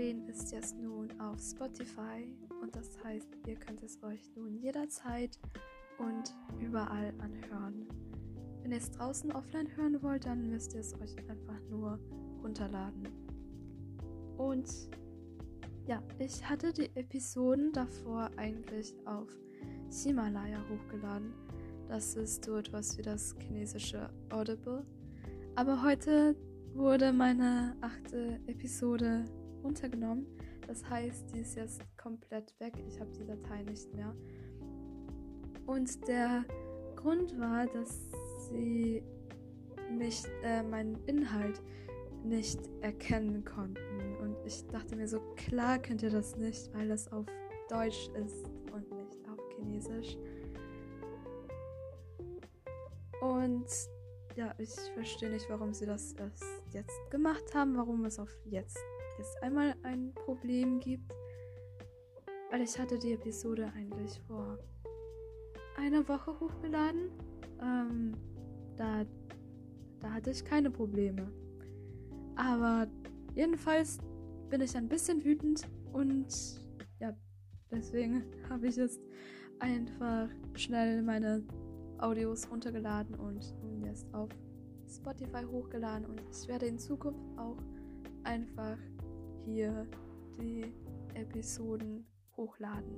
Krähen ist jetzt nun auf Spotify und das heißt, ihr könnt es euch nun jederzeit und überall anhören. Wenn ihr es draußen offline hören wollt, dann müsst ihr es euch einfach nur runterladen. Und ja, ich hatte die Episoden davor eigentlich auf Himalaya hochgeladen. Das ist so etwas wie das chinesische Audible. Aber heute wurde meine achte Episode runtergenommen. Das heißt, die ist jetzt komplett weg. Ich habe die Datei nicht mehr. Und der Grund war, dass sie nicht äh, meinen Inhalt nicht erkennen konnten. Und ich dachte mir so, klar könnt ihr das nicht, weil das auf Deutsch ist und nicht auf Chinesisch. Und ja, ich verstehe nicht, warum sie das erst jetzt gemacht haben, warum es auf jetzt jetzt einmal ein Problem gibt. Weil ich hatte die Episode eigentlich vor einer Woche hochgeladen. Ähm, da, da hatte ich keine Probleme. Aber jedenfalls bin ich ein bisschen wütend und ja, deswegen habe ich jetzt einfach schnell meine Audios runtergeladen und jetzt auf Spotify hochgeladen und ich werde in Zukunft auch einfach hier die Episoden hochladen.